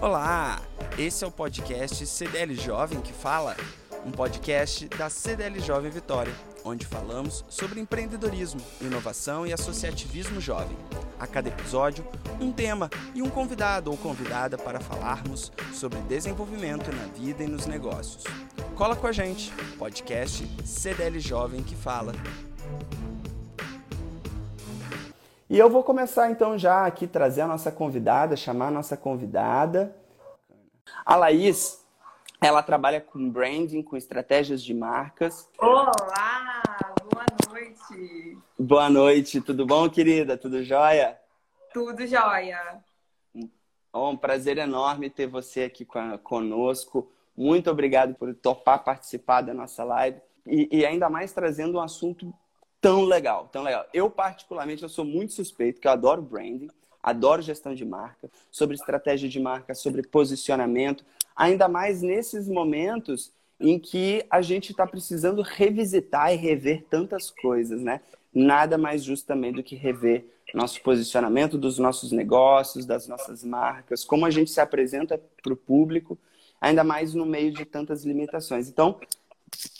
Olá, esse é o podcast CDL Jovem que fala, um podcast da CDL Jovem Vitória, onde falamos sobre empreendedorismo, inovação e associativismo jovem. A cada episódio, um tema e um convidado ou convidada para falarmos sobre desenvolvimento na vida e nos negócios. Cola com a gente, podcast CDL Jovem que fala. E eu vou começar então já aqui trazer a nossa convidada, chamar a nossa convidada. A Laís, ela trabalha com branding, com estratégias de marcas. Olá, boa noite. Boa noite, tudo bom, querida? Tudo jóia? Tudo jóia. Um prazer enorme ter você aqui conosco. Muito obrigado por topar participar da nossa live e, e ainda mais trazendo um assunto tão legal, tão legal. Eu, particularmente, eu sou muito suspeito, que eu adoro branding, adoro gestão de marca, sobre estratégia de marca, sobre posicionamento, ainda mais nesses momentos em que a gente está precisando revisitar e rever tantas coisas, né? Nada mais justo também do que rever nosso posicionamento dos nossos negócios, das nossas marcas, como a gente se apresenta para o público, ainda mais no meio de tantas limitações. Então,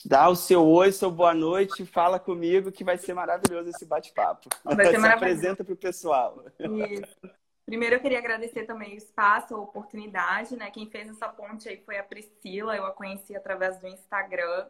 Dá o seu oi, seu boa noite, fala comigo que vai ser maravilhoso esse bate-papo. Vai ser Se apresenta para o pessoal. Isso. Primeiro eu queria agradecer também o espaço, a oportunidade, né? Quem fez essa ponte aí foi a Priscila, eu a conheci através do Instagram.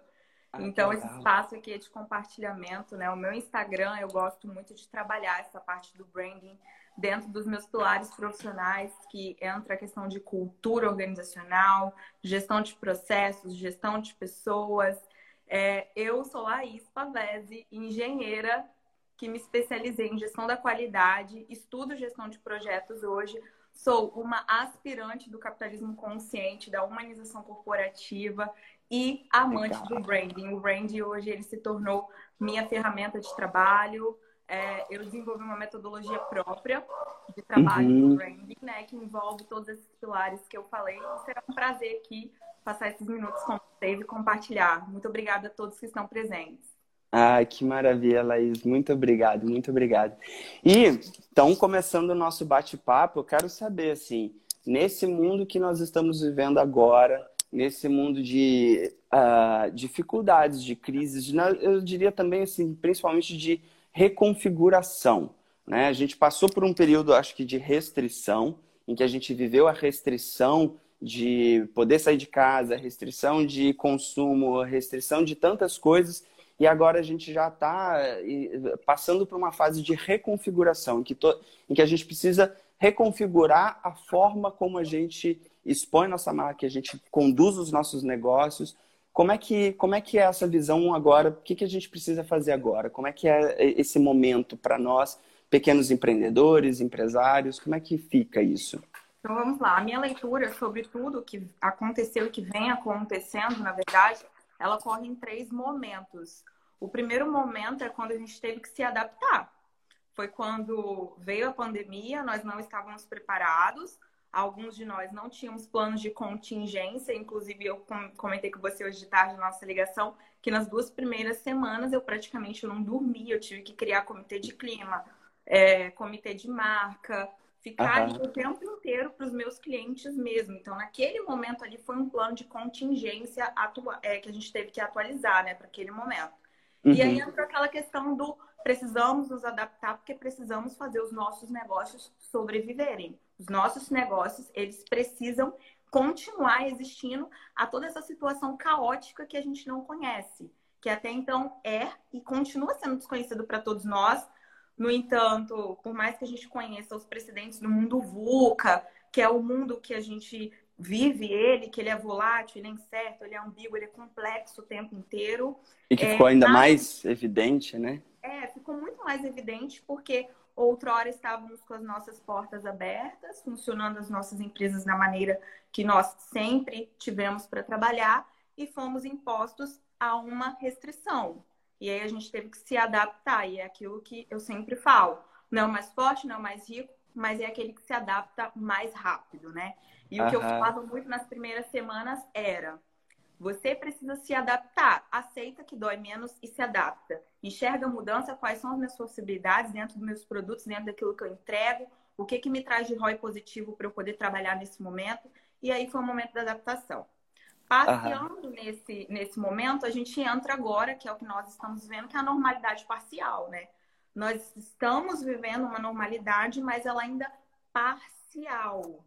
Ah, então, esse espaço aqui é de compartilhamento, né? O meu Instagram, eu gosto muito de trabalhar essa parte do branding dentro dos meus pilares profissionais, que entra a questão de cultura organizacional, gestão de processos, gestão de pessoas. É, eu sou Laís Pavese, engenheira que me especializei em gestão da qualidade, estudo gestão de projetos hoje, sou uma aspirante do capitalismo consciente, da humanização corporativa e amante Legal. do branding. O branding hoje ele se tornou minha ferramenta de trabalho, é, eu desenvolvi uma metodologia própria de trabalho uhum. do branding, né, que envolve todos esses pilares que eu falei. Será um prazer aqui passar esses minutos com vocês e compartilhar. Muito obrigada a todos que estão presentes. Ah, que maravilha, Laís. Muito obrigado, muito obrigado. E, então, começando o nosso bate-papo, eu quero saber, assim, nesse mundo que nós estamos vivendo agora, nesse mundo de uh, dificuldades, de crises, de, eu diria também, assim, principalmente de reconfiguração. Né? A gente passou por um período, acho que, de restrição, em que a gente viveu a restrição de poder sair de casa, restrição de consumo, restrição de tantas coisas, e agora a gente já está passando por uma fase de reconfiguração, em que, to... em que a gente precisa reconfigurar a forma como a gente expõe nossa marca, a gente conduz os nossos negócios, como é que, como é, que é essa visão agora? O que, que a gente precisa fazer agora? Como é que é esse momento para nós, pequenos empreendedores, empresários? Como é que fica isso? Então vamos lá. A minha leitura sobre tudo que aconteceu e que vem acontecendo, na verdade, ela ocorre em três momentos. O primeiro momento é quando a gente teve que se adaptar. Foi quando veio a pandemia, nós não estávamos preparados, Alguns de nós não tínhamos planos de contingência, inclusive eu comentei com você hoje de tarde na nossa ligação que nas duas primeiras semanas eu praticamente não dormi, eu tive que criar comitê de clima, é, comitê de marca, ficar uhum. o tempo inteiro para os meus clientes mesmo. Então, naquele momento ali foi um plano de contingência atua é, que a gente teve que atualizar, né, para aquele momento. Uhum. E aí entrou aquela questão do precisamos nos adaptar porque precisamos fazer os nossos negócios sobreviverem. Os nossos negócios, eles precisam continuar existindo a toda essa situação caótica que a gente não conhece, que até então é e continua sendo desconhecido para todos nós. No entanto, por mais que a gente conheça os precedentes do mundo VUCA, que é o mundo que a gente vive ele, que ele é volátil, ele é incerto, ele é ambíguo, ele é complexo o tempo inteiro. E que é, ficou ainda mais evidente, né? É, ficou muito mais evidente porque outrora estávamos com as nossas portas abertas, funcionando as nossas empresas da maneira que nós sempre tivemos para trabalhar e fomos impostos a uma restrição. E aí a gente teve que se adaptar, e é aquilo que eu sempre falo. Não é o mais forte, não é o mais rico, mas é aquele que se adapta mais rápido, né? E o que eu falava muito nas primeiras semanas era: você precisa se adaptar, aceita que dói menos e se adapta. Enxerga a mudança, quais são as minhas possibilidades dentro dos meus produtos, dentro daquilo que eu entrego, O que, que me traz de ROI positivo para eu poder trabalhar nesse momento? E aí foi o momento da adaptação. Passeando nesse, nesse momento, a gente entra agora, que é o que nós estamos vendo, que é a normalidade parcial, né? Nós estamos vivendo uma normalidade, mas ela ainda parcial.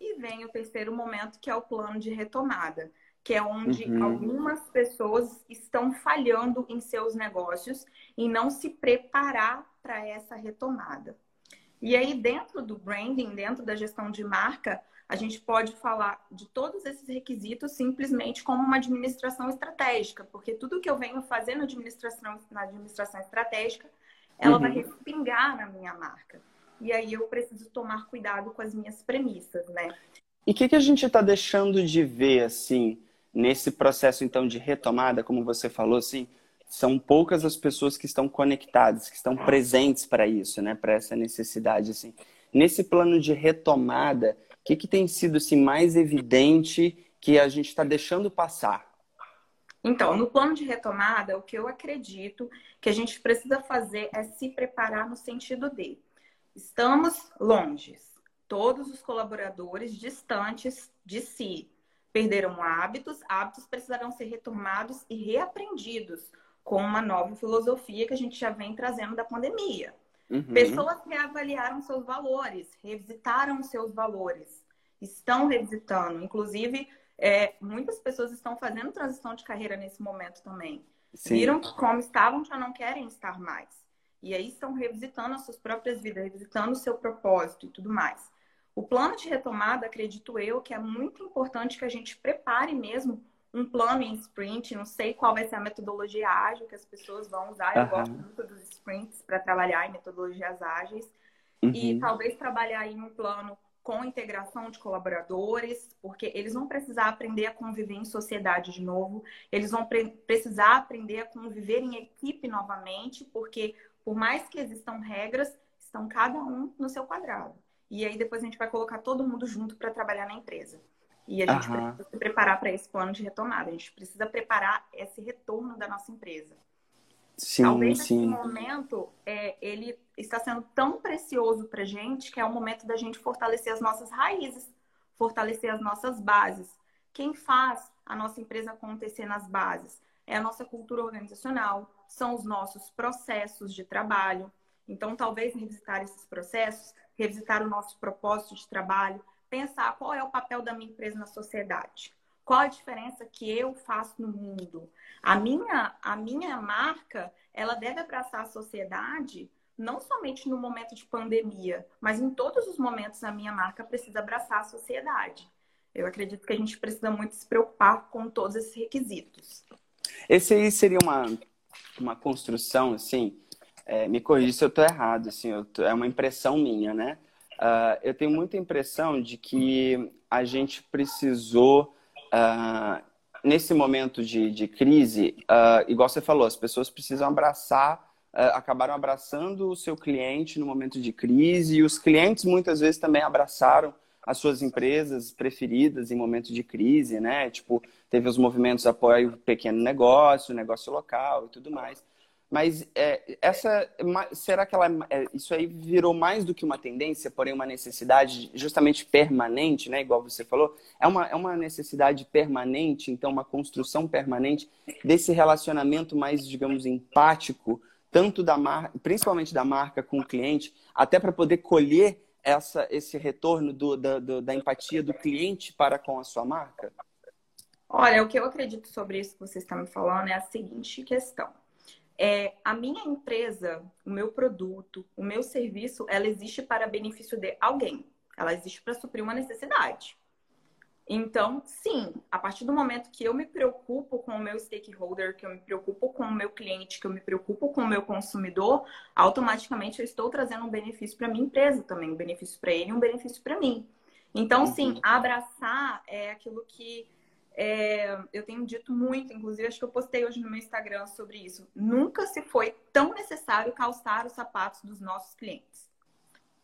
E vem o terceiro momento, que é o plano de retomada, que é onde uhum. algumas pessoas estão falhando em seus negócios e não se preparar para essa retomada. E aí, dentro do branding, dentro da gestão de marca, a gente pode falar de todos esses requisitos simplesmente como uma administração estratégica, porque tudo que eu venho fazer na administração, na administração estratégica, ela uhum. vai respingar na minha marca. E aí eu preciso tomar cuidado com as minhas premissas, né? E o que, que a gente está deixando de ver, assim, nesse processo, então, de retomada, como você falou, assim, são poucas as pessoas que estão conectadas, que estão presentes para isso, né? Para essa necessidade, assim. Nesse plano de retomada, o que, que tem sido assim, mais evidente que a gente está deixando passar? Então, no plano de retomada, o que eu acredito que a gente precisa fazer é se preparar no sentido de estamos longe, todos os colaboradores distantes de si perderam hábitos, hábitos precisarão ser retomados e reaprendidos com uma nova filosofia que a gente já vem trazendo da pandemia. Uhum. Pessoas reavaliaram seus valores, revisitaram seus valores, estão revisitando. Inclusive, é, muitas pessoas estão fazendo transição de carreira nesse momento também. Sim. Viram como estavam, já não querem estar mais. E aí estão revisitando as suas próprias vidas, revisitando o seu propósito e tudo mais. O plano de retomada, acredito eu, que é muito importante que a gente prepare mesmo um plano em sprint, não sei qual vai ser a metodologia ágil que as pessoas vão usar. Eu uhum. gosto muito dos sprints para trabalhar em metodologias ágeis. Uhum. E talvez trabalhar em um plano com integração de colaboradores, porque eles vão precisar aprender a conviver em sociedade de novo, eles vão pre precisar aprender a conviver em equipe novamente, porque por mais que existam regras, estão cada um no seu quadrado. E aí depois a gente vai colocar todo mundo junto para trabalhar na empresa. E a gente precisa se preparar para esse plano de retomada. A gente precisa preparar esse retorno da nossa empresa. Sim, Talvez sim. nesse momento é, ele está sendo tão precioso para a gente que é o momento da gente fortalecer as nossas raízes, fortalecer as nossas bases. Quem faz a nossa empresa acontecer nas bases é a nossa cultura organizacional, são os nossos processos de trabalho. Então, talvez revisitar esses processos, revisitar o nosso propósito de trabalho, pensar qual é o papel da minha empresa na sociedade. Qual a diferença que eu faço no mundo? A minha, a minha marca, ela deve abraçar a sociedade não somente no momento de pandemia, mas em todos os momentos a minha marca precisa abraçar a sociedade. Eu acredito que a gente precisa muito se preocupar com todos esses requisitos. Esse aí seria uma, uma construção, assim, é, me corrija se eu estou errado, assim, tô, é uma impressão minha, né? Uh, eu tenho muita impressão de que a gente precisou, uh, nesse momento de, de crise, uh, igual você falou, as pessoas precisam abraçar, acabaram abraçando o seu cliente no momento de crise, e os clientes muitas vezes também abraçaram as suas empresas preferidas em momentos de crise, né? Tipo, teve os movimentos apoio pequeno negócio, negócio local e tudo mais. Mas é, essa, será que ela, é, isso aí virou mais do que uma tendência, porém uma necessidade justamente permanente, né? Igual você falou, é uma, é uma necessidade permanente, então uma construção permanente desse relacionamento mais, digamos, empático, tanto da marca, principalmente da marca com o cliente, até para poder colher essa, esse retorno do, da, do, da empatia do cliente para com a sua marca? Olha, o que eu acredito sobre isso que você está me falando é a seguinte questão é, a minha empresa, o meu produto, o meu serviço, ela existe para benefício de alguém. Ela existe para suprir uma necessidade. Então, sim, a partir do momento que eu me preocupo com o meu stakeholder, que eu me preocupo com o meu cliente, que eu me preocupo com o meu consumidor, automaticamente eu estou trazendo um benefício para minha empresa também, um benefício para ele e um benefício para mim. Então, sim, uhum. abraçar é aquilo que é, eu tenho dito muito, inclusive acho que eu postei hoje no meu Instagram sobre isso. Nunca se foi tão necessário calçar os sapatos dos nossos clientes.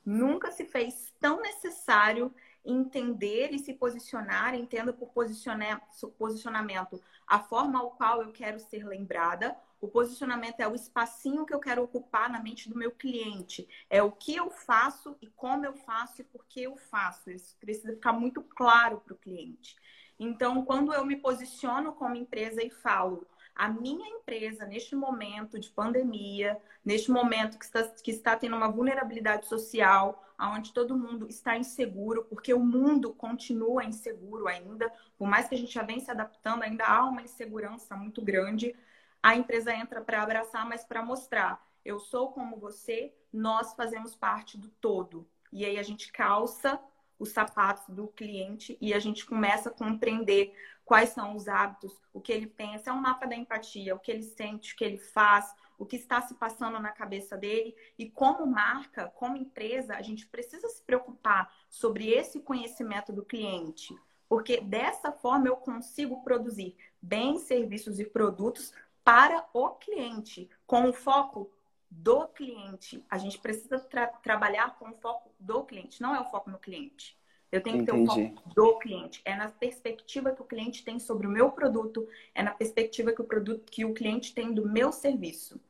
Nunca se fez tão necessário entender e se posicionar, entenda por posicionamento a forma ao qual eu quero ser lembrada. O posicionamento é o espacinho que eu quero ocupar na mente do meu cliente. É o que eu faço e como eu faço e por que eu faço. Isso precisa ficar muito claro para o cliente. Então, quando eu me posiciono como empresa e falo, a minha empresa, neste momento de pandemia, neste momento que está, que está tendo uma vulnerabilidade social, onde todo mundo está inseguro, porque o mundo continua inseguro ainda, por mais que a gente já venha se adaptando, ainda há uma insegurança muito grande. A empresa entra para abraçar, mas para mostrar: eu sou como você, nós fazemos parte do todo. E aí a gente calça os sapatos do cliente e a gente começa a compreender quais são os hábitos, o que ele pensa, é um mapa da empatia, o que ele sente, o que ele faz, o que está se passando na cabeça dele. E como marca, como empresa, a gente precisa se preocupar sobre esse conhecimento do cliente, porque dessa forma eu consigo produzir bens, serviços e produtos para o cliente, com o foco do cliente. A gente precisa tra trabalhar com o foco do cliente, não é o foco no cliente. Eu tenho que Entendi. ter o foco do cliente. É na perspectiva que o cliente tem sobre o meu produto, é na perspectiva que o produto que o cliente tem do meu serviço.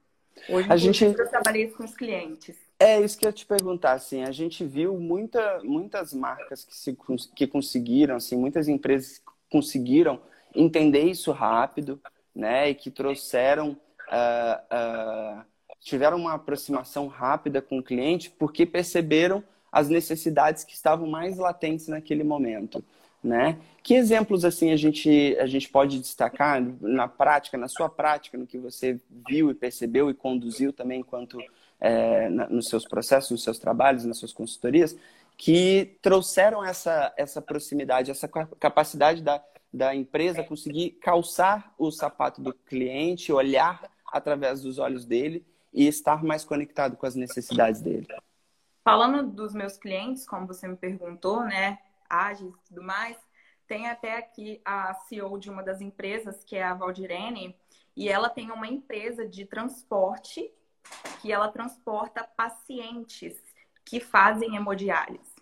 Hoje a gente... eu trabalhei com os clientes. É isso que eu te perguntar, assim, a gente viu muita, muitas marcas que, se, que conseguiram, assim, muitas empresas conseguiram entender isso rápido, né, e que trouxeram, uh, uh, tiveram uma aproximação rápida com o cliente, porque perceberam as necessidades que estavam mais latentes naquele momento, né? Que exemplos assim a gente a gente pode destacar na prática, na sua prática, no que você viu e percebeu e conduziu também enquanto é, na, nos seus processos, nos seus trabalhos, nas suas consultorias, que trouxeram essa essa proximidade, essa capacidade da da empresa conseguir calçar o sapato do cliente, olhar através dos olhos dele e estar mais conectado com as necessidades dele. Falando dos meus clientes, como você me perguntou, né, ágeis e tudo mais, tem até aqui a CEO de uma das empresas, que é a Valdirene, e ela tem uma empresa de transporte que ela transporta pacientes que fazem hemodiálise.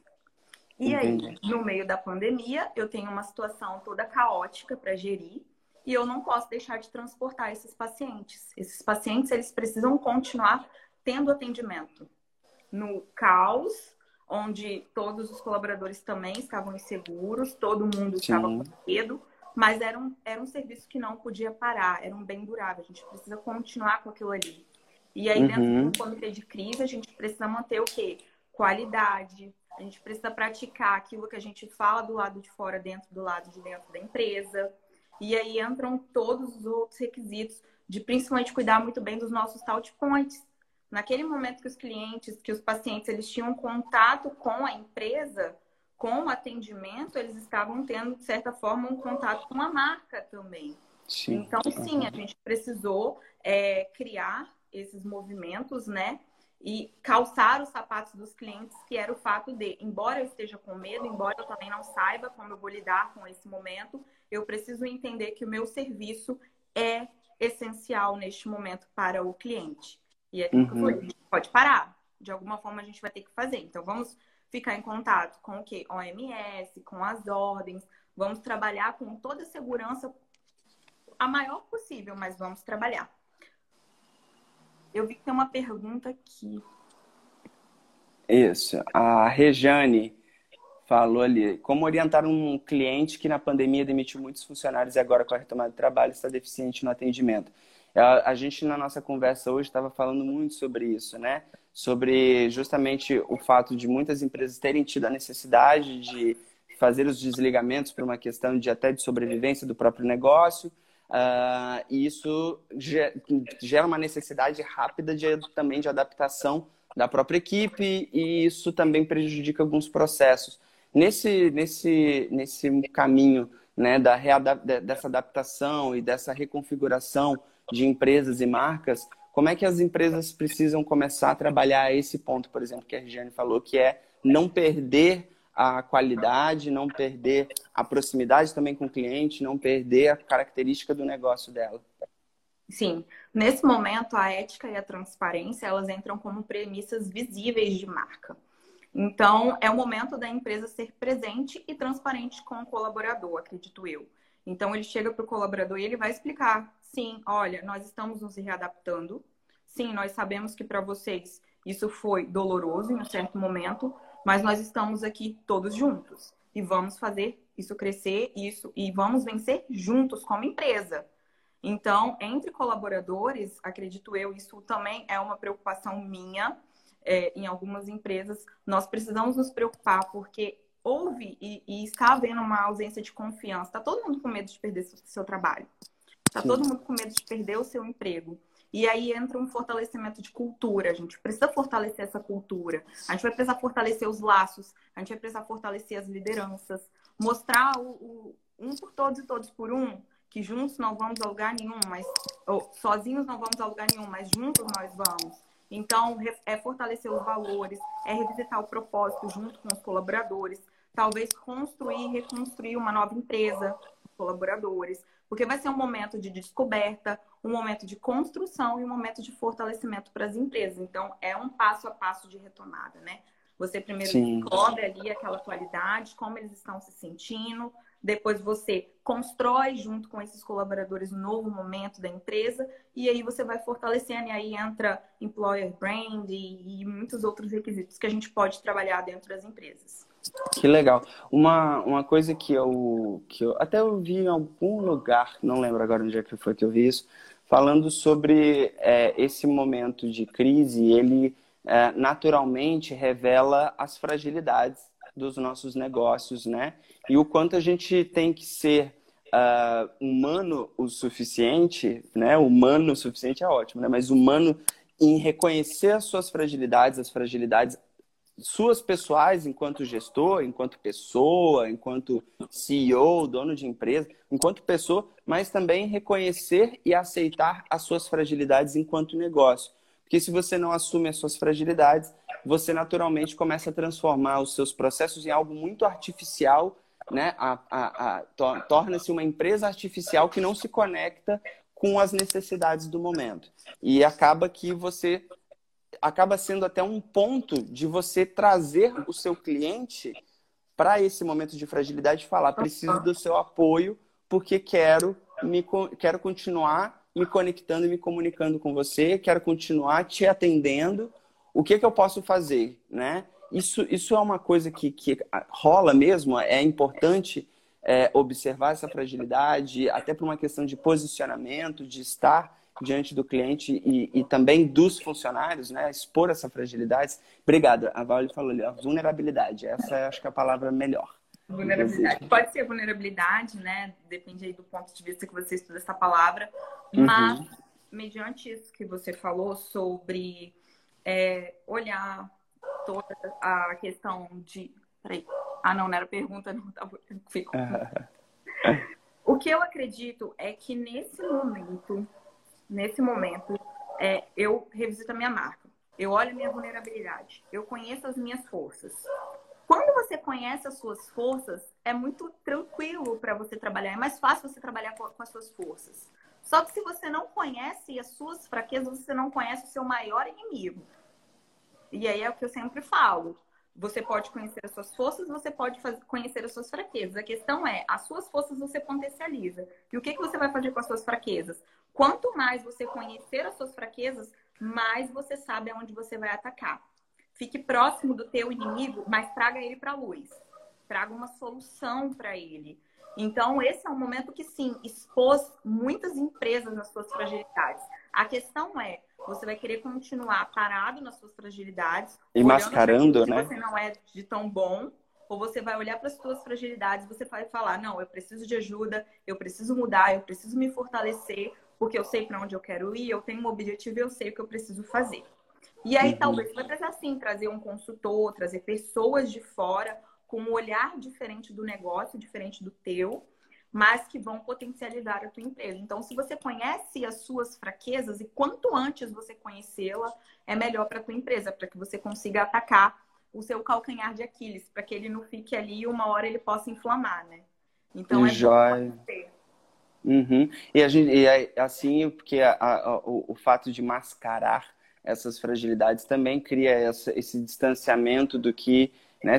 E Entendi. aí, no meio da pandemia, eu tenho uma situação toda caótica para gerir e eu não posso deixar de transportar esses pacientes. Esses pacientes, eles precisam continuar tendo atendimento no caos, onde todos os colaboradores também estavam inseguros, todo mundo Sim. estava com medo, mas era um, era um serviço que não podia parar, era um bem durável, a gente precisa continuar com aquilo ali. E aí, uhum. dentro do comitê de crise, a gente precisa manter o quê? Qualidade, a gente precisa praticar aquilo que a gente fala do lado de fora, dentro do lado de dentro da empresa. E aí entram todos os outros requisitos de principalmente cuidar muito bem dos nossos touch points, Naquele momento que os clientes, que os pacientes, eles tinham contato com a empresa, com o atendimento, eles estavam tendo, de certa forma, um contato com a marca também. Sim. Então, sim, a gente precisou é, criar esses movimentos, né? E calçar os sapatos dos clientes, que era o fato de, embora eu esteja com medo, embora eu também não saiba como eu vou lidar com esse momento, eu preciso entender que o meu serviço é essencial neste momento para o cliente. E é uhum. a gente pode parar. De alguma forma a gente vai ter que fazer. Então vamos ficar em contato com o quê? OMS, com as ordens, vamos trabalhar com toda a segurança a maior possível, mas vamos trabalhar. Eu vi que tem uma pergunta aqui. Isso. A Rejane falou ali. Como orientar um cliente que na pandemia demitiu muitos funcionários e agora com a retomada de trabalho está deficiente no atendimento? A, a gente, na nossa conversa hoje, estava falando muito sobre isso, né? Sobre justamente o fato de muitas empresas terem tido a necessidade de fazer os desligamentos por uma questão de até de sobrevivência do próprio negócio. Uh, e isso gera uma necessidade rápida de, também de adaptação da própria equipe e isso também prejudica alguns processos. Nesse, nesse, nesse caminho né, da dessa adaptação e dessa reconfiguração de empresas e marcas, como é que as empresas precisam começar a trabalhar esse ponto, por exemplo, que a Regiane falou, que é não perder a qualidade, não perder a proximidade também com o cliente, não perder a característica do negócio dela. Sim, nesse momento a ética e a transparência elas entram como premissas visíveis de marca. Então, é o momento da empresa ser presente e transparente com o colaborador, acredito eu. Então, ele chega para o colaborador e ele vai explicar: sim, olha, nós estamos nos readaptando. Sim, nós sabemos que para vocês isso foi doloroso em um certo momento, mas nós estamos aqui todos juntos e vamos fazer isso crescer isso e vamos vencer juntos como empresa. Então, entre colaboradores, acredito eu, isso também é uma preocupação minha é, em algumas empresas. Nós precisamos nos preocupar porque houve e, e está havendo uma ausência de confiança. Está todo mundo com medo de perder seu, seu trabalho. Está todo mundo com medo de perder o seu emprego. E aí entra um fortalecimento de cultura. A gente precisa fortalecer essa cultura. A gente vai precisar fortalecer os laços. A gente vai precisar fortalecer as lideranças. Mostrar o, o um por todos e todos por um que juntos não vamos a lugar nenhum, mas ou, sozinhos não vamos a lugar nenhum, mas juntos nós vamos. Então, é fortalecer os valores, é revisitar o propósito junto com os colaboradores, talvez construir e reconstruir uma nova empresa colaboradores, porque vai ser um momento de descoberta, um momento de construção e um momento de fortalecimento para as empresas. Então, é um passo a passo de retomada, né? Você primeiro Sim. descobre ali aquela qualidade, como eles estão se sentindo, depois você constrói junto com esses colaboradores um novo momento da empresa e aí você vai fortalecendo e aí entra employer brand e, e muitos outros requisitos que a gente pode trabalhar dentro das empresas. Que legal. Uma, uma coisa que eu, que eu até eu vi em algum lugar, não lembro agora onde é que foi que eu vi isso, falando sobre é, esse momento de crise, ele é, naturalmente revela as fragilidades dos nossos negócios, né? E o quanto a gente tem que ser uh, humano o suficiente, né? Humano o suficiente é ótimo, né? Mas humano em reconhecer as suas fragilidades, as fragilidades suas pessoais enquanto gestor, enquanto pessoa, enquanto CEO, dono de empresa, enquanto pessoa, mas também reconhecer e aceitar as suas fragilidades enquanto negócio. Porque se você não assume as suas fragilidades, você naturalmente começa a transformar os seus processos em algo muito artificial, né? A, a, a, Torna-se uma empresa artificial que não se conecta com as necessidades do momento. E acaba que você acaba sendo até um ponto de você trazer o seu cliente para esse momento de fragilidade e falar: preciso do seu apoio porque quero me quero continuar me conectando e me comunicando com você, quero continuar te atendendo. O que, que eu posso fazer, né? Isso, isso é uma coisa que, que rola mesmo, é importante é, observar essa fragilidade, até por uma questão de posicionamento, de estar diante do cliente e, e também dos funcionários, né? Expor essa fragilidade. Obrigada. A Vale falou ali, a vulnerabilidade. Essa é, acho que é a palavra melhor. Vulnerabilidade. Pode ser vulnerabilidade, né? Depende aí do ponto de vista que você estuda essa palavra. Mas, uhum. mediante isso que você falou sobre é, olhar toda a questão de. Peraí. Ah, não, não era pergunta, não. Tava... Fico. o que eu acredito é que nesse momento, nesse momento, é, eu revisito a minha marca. Eu olho minha vulnerabilidade. Eu conheço as minhas forças. Quando você conhece as suas forças, é muito tranquilo para você trabalhar. É mais fácil você trabalhar com, com as suas forças. Só que se você não conhece as suas fraquezas, você não conhece o seu maior inimigo. E aí é o que eu sempre falo. Você pode conhecer as suas forças, você pode fazer, conhecer as suas fraquezas. A questão é, as suas forças você potencializa. E o que, que você vai fazer com as suas fraquezas? Quanto mais você conhecer as suas fraquezas, mais você sabe aonde você vai atacar. Fique próximo do teu inimigo, mas traga ele para a luz. Traga uma solução para ele. Então, esse é um momento que, sim, expôs muitas empresas nas suas fragilidades. A questão é, você vai querer continuar parado nas suas fragilidades. E mascarando, né? Você não é de tão bom. Ou você vai olhar para as suas fragilidades você vai falar, não, eu preciso de ajuda, eu preciso mudar, eu preciso me fortalecer, porque eu sei para onde eu quero ir, eu tenho um objetivo e eu sei o que eu preciso fazer. E aí, uhum. talvez, vai precisar sim trazer um consultor, trazer pessoas de fora com um olhar diferente do negócio, diferente do teu, mas que vão potencializar a tua empresa. Então, se você conhece as suas fraquezas e quanto antes você conhecê-la, é melhor para a tua empresa, para que você consiga atacar o seu calcanhar de Aquiles, para que ele não fique ali e uma hora ele possa inflamar, né? Então, é Joia. Uhum. E, a gente, e assim, porque a, a, o, o fato de mascarar essas fragilidades também cria essa, esse distanciamento do que, né,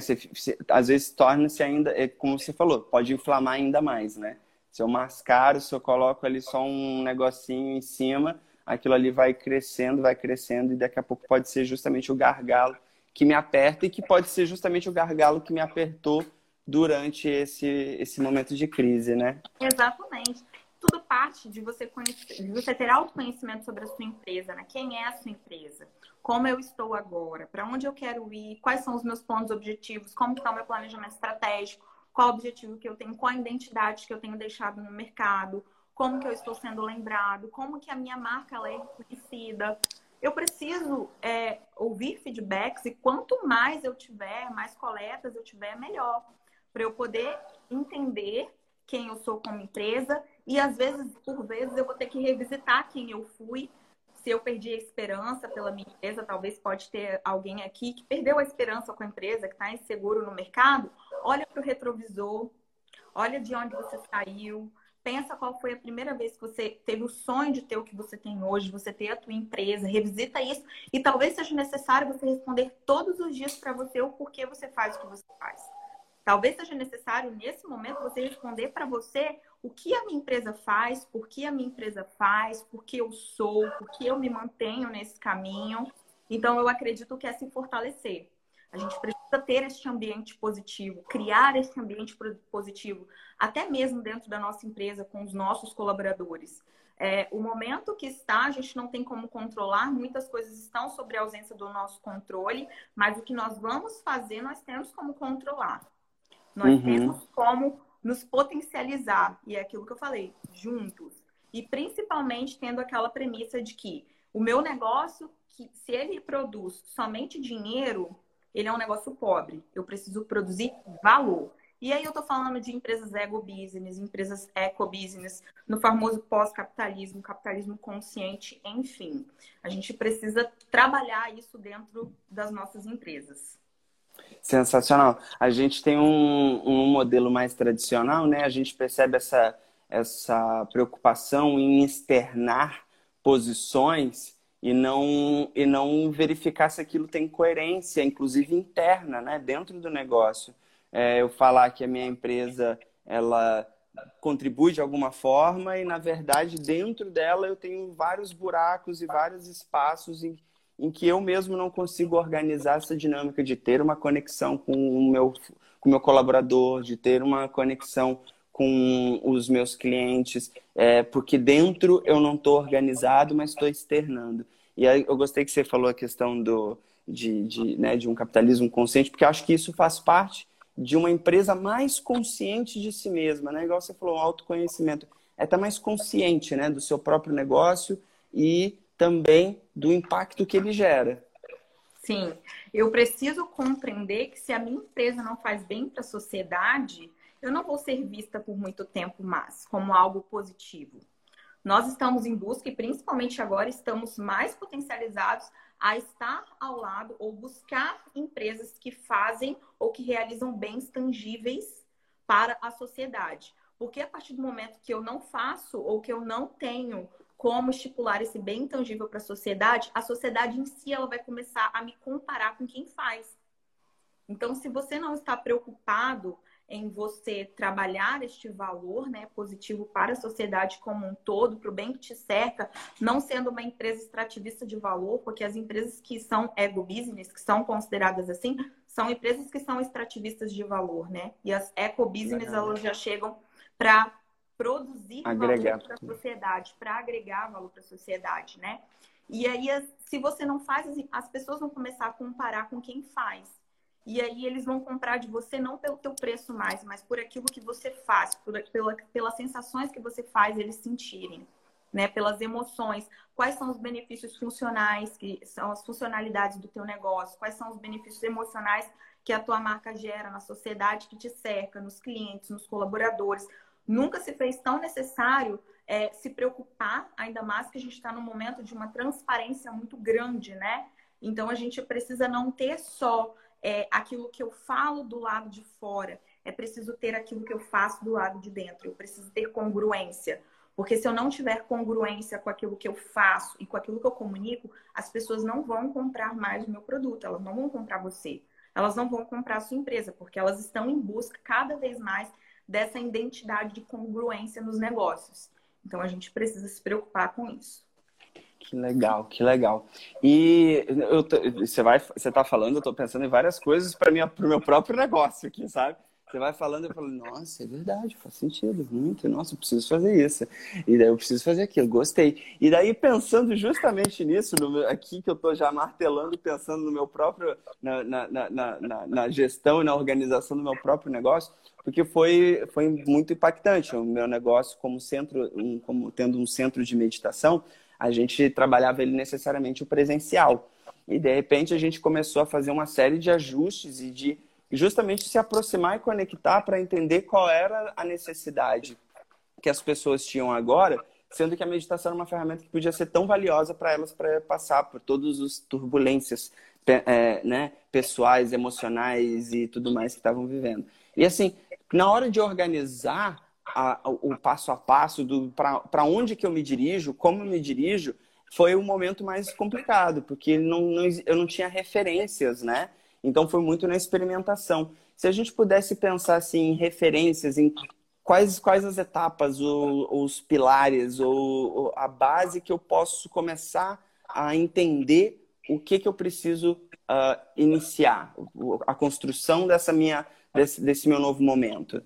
às vezes torna-se ainda, é, como você falou, pode inflamar ainda mais, né? Se eu mascaro, se eu coloco ali só um negocinho em cima, aquilo ali vai crescendo, vai crescendo, e daqui a pouco pode ser justamente o gargalo que me aperta e que pode ser justamente o gargalo que me apertou durante esse, esse momento de crise, né? Exatamente. Tudo parte de você conhecer, de você ter autoconhecimento sobre a sua empresa, né? Quem é a sua empresa? Como eu estou agora? Para onde eu quero ir? Quais são os meus planos objetivos? Como está o meu planejamento estratégico? Qual o objetivo que eu tenho? Qual a identidade que eu tenho deixado no mercado? Como que eu estou sendo lembrado? Como que a minha marca é reconhecida? eu preciso é, ouvir feedbacks e quanto mais eu tiver, mais coletas eu tiver, melhor. Para eu poder entender quem eu sou como empresa e às vezes, por vezes, eu vou ter que revisitar quem eu fui. Se eu perdi a esperança pela minha empresa, talvez pode ter alguém aqui que perdeu a esperança com a empresa, que está inseguro no mercado. Olha para o retrovisor, olha de onde você saiu, pensa qual foi a primeira vez que você teve o sonho de ter o que você tem hoje, você ter a tua empresa, revisita isso e talvez seja necessário você responder todos os dias para você o porquê você faz o que você faz. Talvez seja necessário nesse momento você responder para você o que a minha empresa faz, por que a minha empresa faz, por que eu sou, por que eu me mantenho nesse caminho. Então eu acredito que é se fortalecer. A gente precisa ter este ambiente positivo, criar este ambiente positivo, até mesmo dentro da nossa empresa, com os nossos colaboradores. É, o momento que está, a gente não tem como controlar, muitas coisas estão sobre a ausência do nosso controle, mas o que nós vamos fazer, nós temos como controlar. Nós uhum. temos como nos potencializar, e é aquilo que eu falei, juntos. E principalmente tendo aquela premissa de que o meu negócio, que se ele produz somente dinheiro, ele é um negócio pobre. Eu preciso produzir valor. E aí eu estou falando de empresas ego-business, empresas eco-business, no famoso pós-capitalismo, capitalismo consciente, enfim. A gente precisa trabalhar isso dentro das nossas empresas. Sensacional. A gente tem um, um modelo mais tradicional, né? A gente percebe essa, essa preocupação em externar posições e não, e não verificar se aquilo tem coerência, inclusive interna, né, dentro do negócio. É, eu falar que a minha empresa ela contribui de alguma forma e, na verdade, dentro dela eu tenho vários buracos e vários espaços em, em que eu mesmo não consigo organizar essa dinâmica de ter uma conexão com o meu, com o meu colaborador, de ter uma conexão com os meus clientes, é, porque dentro eu não estou organizado, mas estou externando. E aí eu gostei que você falou a questão do, de, de, né, de um capitalismo consciente, porque acho que isso faz parte de uma empresa mais consciente de si mesma, né? Igual você falou, autoconhecimento. É estar mais consciente né, do seu próprio negócio e também do impacto que ele gera. Sim, eu preciso compreender que se a minha empresa não faz bem para a sociedade, eu não vou ser vista por muito tempo mais como algo positivo. Nós estamos em busca e principalmente agora estamos mais potencializados a estar ao lado ou buscar empresas que fazem ou que realizam bens tangíveis para a sociedade. Porque a partir do momento que eu não faço ou que eu não tenho como estipular esse bem tangível para a sociedade, a sociedade em si ela vai começar a me comparar com quem faz. Então, se você não está preocupado em você trabalhar este valor né, positivo para a sociedade como um todo, para o bem que te cerca, não sendo uma empresa extrativista de valor, porque as empresas que são ego business, que são consideradas assim, são empresas que são extrativistas de valor, né? E as eco business, elas já chegam para produzir agregar. valor para a sociedade, para agregar valor para a sociedade, né? E aí, se você não faz, as pessoas vão começar a comparar com quem faz. E aí eles vão comprar de você não pelo teu preço mais, mas por aquilo que você faz, por, pela, pelas sensações que você faz eles sentirem, né? Pelas emoções. Quais são os benefícios funcionais, que são as funcionalidades do teu negócio? Quais são os benefícios emocionais que a tua marca gera na sociedade que te cerca, nos clientes, nos colaboradores? Nunca se fez tão necessário é, se preocupar, ainda mais que a gente está num momento de uma transparência muito grande, né? Então a gente precisa não ter só é, aquilo que eu falo do lado de fora, é preciso ter aquilo que eu faço do lado de dentro, eu preciso ter congruência. Porque se eu não tiver congruência com aquilo que eu faço e com aquilo que eu comunico, as pessoas não vão comprar mais o meu produto, elas não vão comprar você. Elas não vão comprar a sua empresa, porque elas estão em busca cada vez mais dessa identidade de congruência nos negócios. Então a gente precisa se preocupar com isso. Que legal, que legal. E eu, você vai, você está falando, eu estou pensando em várias coisas para o meu próprio negócio aqui, sabe? Você vai falando, eu falo, nossa, é verdade, faz sentido, muito, nossa, eu preciso fazer isso. E daí eu preciso fazer aquilo, gostei. E daí, pensando justamente nisso, no, aqui que eu estou já martelando, pensando no meu próprio, na, na, na, na gestão e na organização do meu próprio negócio, porque foi, foi muito impactante. O meu negócio, como centro, um, como tendo um centro de meditação, a gente trabalhava ele necessariamente o presencial. E de repente a gente começou a fazer uma série de ajustes e de justamente se aproximar e conectar para entender qual era a necessidade que as pessoas tinham agora, sendo que a meditação era uma ferramenta que podia ser tão valiosa para elas para passar por todas as turbulências é, né, pessoais, emocionais e tudo mais que estavam vivendo. E assim, na hora de organizar a, o passo a passo do para onde que eu me dirijo, como eu me dirijo, foi o momento mais complicado, porque não, não, eu não tinha referências, né? Então foi muito na experimentação. Se a gente pudesse pensar assim, em referências, em quais, quais as etapas, ou, os pilares, ou, ou, a base que eu posso começar a entender o que, que eu preciso uh, iniciar, a construção dessa minha, desse, desse meu novo momento.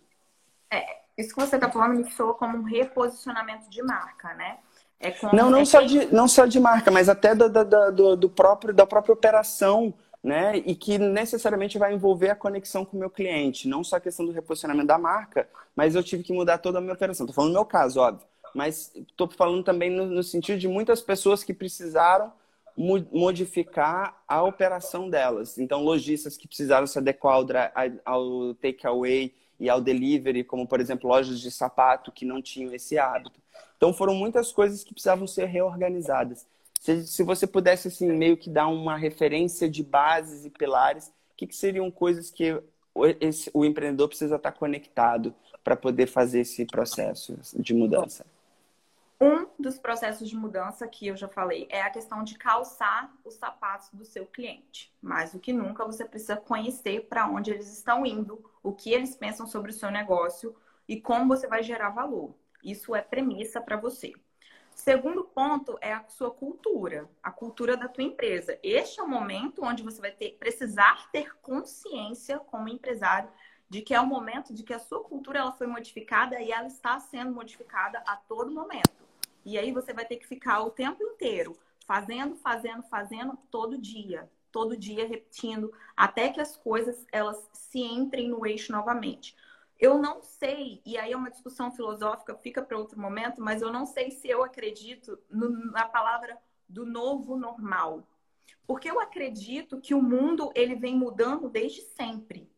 É, isso que você está falando me soa como um reposicionamento de marca, né? É como, não, não, é só de, não só de marca, mas até do, do, do, do próprio, da própria operação né? E que necessariamente vai envolver a conexão com o meu cliente, não só a questão do reposicionamento da marca, mas eu tive que mudar toda a minha operação. Estou falando no meu caso, óbvio, mas estou falando também no, no, sentido de muitas pessoas que precisaram modificar a operação delas. Então, lojistas que precisaram se adequar ao, takeaway e ao delivery, como por exemplo lojas de sapato que não tinham esse hábito. Então, foram muitas coisas que precisavam ser reorganizadas. Se, se você pudesse, assim, meio que dar uma referência de bases e pilares, o que, que seriam coisas que o, esse, o empreendedor precisa estar conectado para poder fazer esse processo de mudança? Um dos processos de mudança que eu já falei é a questão de calçar os sapatos do seu cliente. Mais do que nunca, você precisa conhecer para onde eles estão indo, o que eles pensam sobre o seu negócio e como você vai gerar valor. Isso é premissa para você. Segundo ponto é a sua cultura, a cultura da tua empresa. Este é o momento onde você vai ter, precisar ter consciência como empresário de que é o momento de que a sua cultura ela foi modificada e ela está sendo modificada a todo momento. E aí você vai ter que ficar o tempo inteiro fazendo, fazendo, fazendo todo dia, todo dia repetindo até que as coisas elas se entrem no eixo novamente. Eu não sei, e aí é uma discussão filosófica, fica para outro momento, mas eu não sei se eu acredito no, na palavra do novo normal. Porque eu acredito que o mundo ele vem mudando desde sempre.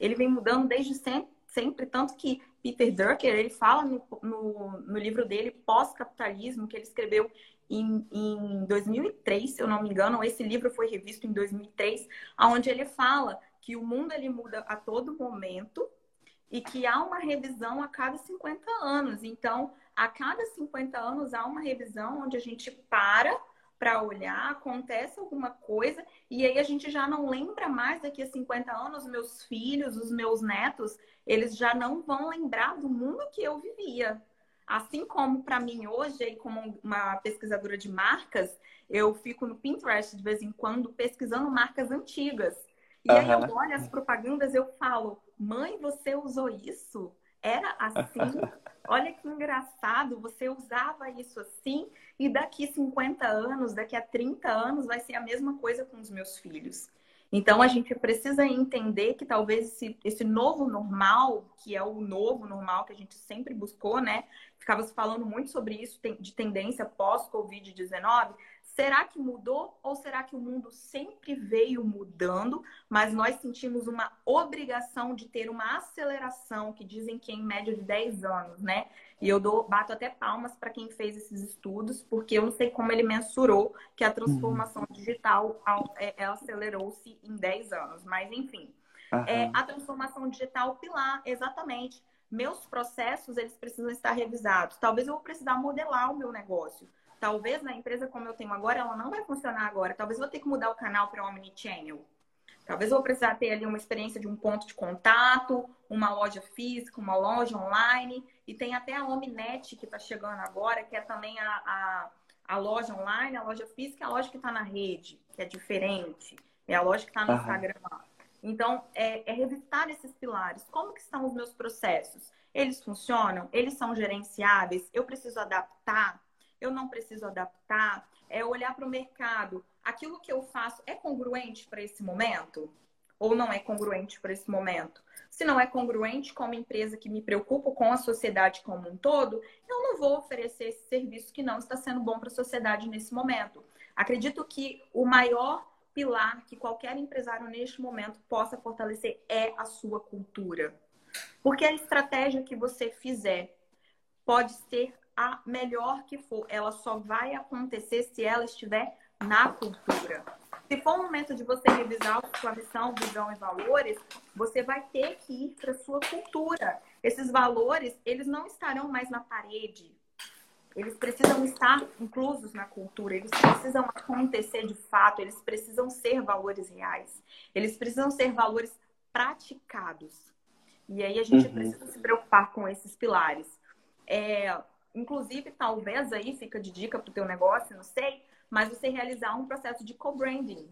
Ele vem mudando desde sempre, sempre tanto que Peter Drucker ele fala no, no, no livro dele Pós-Capitalismo, que ele escreveu em, em 2003, se eu não me engano. Esse livro foi revisto em 2003, onde ele fala que o mundo ele muda a todo momento e que há uma revisão a cada 50 anos. Então, a cada 50 anos há uma revisão onde a gente para para olhar, acontece alguma coisa e aí a gente já não lembra mais daqui a 50 anos, meus filhos, os meus netos, eles já não vão lembrar do mundo que eu vivia. Assim como para mim hoje, e como uma pesquisadora de marcas, eu fico no Pinterest de vez em quando pesquisando marcas antigas. E uhum. aí eu olho as propagandas e eu falo, mãe, você usou isso? Era assim? Olha que engraçado, você usava isso assim e daqui 50 anos, daqui a 30 anos vai ser a mesma coisa com os meus filhos. Então a gente precisa entender que talvez esse, esse novo normal, que é o novo normal que a gente sempre buscou, né? Ficava se falando muito sobre isso de tendência pós-Covid-19, Será que mudou ou será que o mundo sempre veio mudando, mas nós sentimos uma obrigação de ter uma aceleração, que dizem que é em média de 10 anos, né? E eu dou, bato até palmas para quem fez esses estudos, porque eu não sei como ele mensurou que a transformação uhum. digital é, acelerou-se em 10 anos, mas enfim. Uhum. É, a transformação digital pilar, exatamente meus processos eles precisam estar revisados. Talvez eu vou precisar modelar o meu negócio. Talvez na empresa como eu tenho agora, ela não vai funcionar agora. Talvez eu vou ter que mudar o canal para omnichannel. Talvez eu vou precisar ter ali uma experiência de um ponto de contato, uma loja física, uma loja online. E tem até a Omnet que está chegando agora, que é também a, a, a, loja online, a loja física, a loja que está na rede, que é diferente. É a loja que está no uhum. Instagram. Então, é, é revisitar esses pilares. Como que estão os meus processos? Eles funcionam? Eles são gerenciáveis? Eu preciso adaptar? Eu não preciso adaptar? É olhar para o mercado. Aquilo que eu faço é congruente para esse momento? Ou não é congruente para esse momento? Se não é congruente com uma empresa que me preocupa com a sociedade como um todo, eu não vou oferecer esse serviço que não está sendo bom para a sociedade nesse momento. Acredito que o maior pilar que qualquer empresário neste momento possa fortalecer é a sua cultura. Porque a estratégia que você fizer pode ser a melhor que for, ela só vai acontecer se ela estiver na cultura. Se for o momento de você revisar sua missão, visão e valores, você vai ter que ir para sua cultura. Esses valores, eles não estarão mais na parede, eles precisam estar inclusos na cultura, eles precisam acontecer de fato, eles precisam ser valores reais, eles precisam ser valores praticados. E aí a gente uhum. precisa se preocupar com esses pilares. É, inclusive, talvez aí fica de dica para o teu negócio, não sei, mas você realizar um processo de co-branding.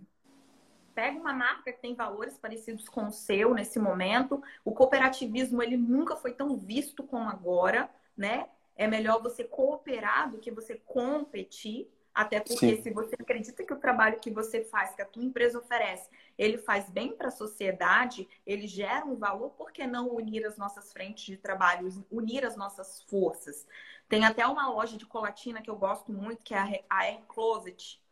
Pega uma marca que tem valores parecidos com o seu nesse momento. O cooperativismo ele nunca foi tão visto como agora, né? é melhor você cooperar do que você competir. Até porque Sim. se você acredita que o trabalho que você faz, que a tua empresa oferece, ele faz bem para a sociedade, ele gera um valor, por que não unir as nossas frentes de trabalho, unir as nossas forças? Tem até uma loja de colatina que eu gosto muito, que é a Air Closet.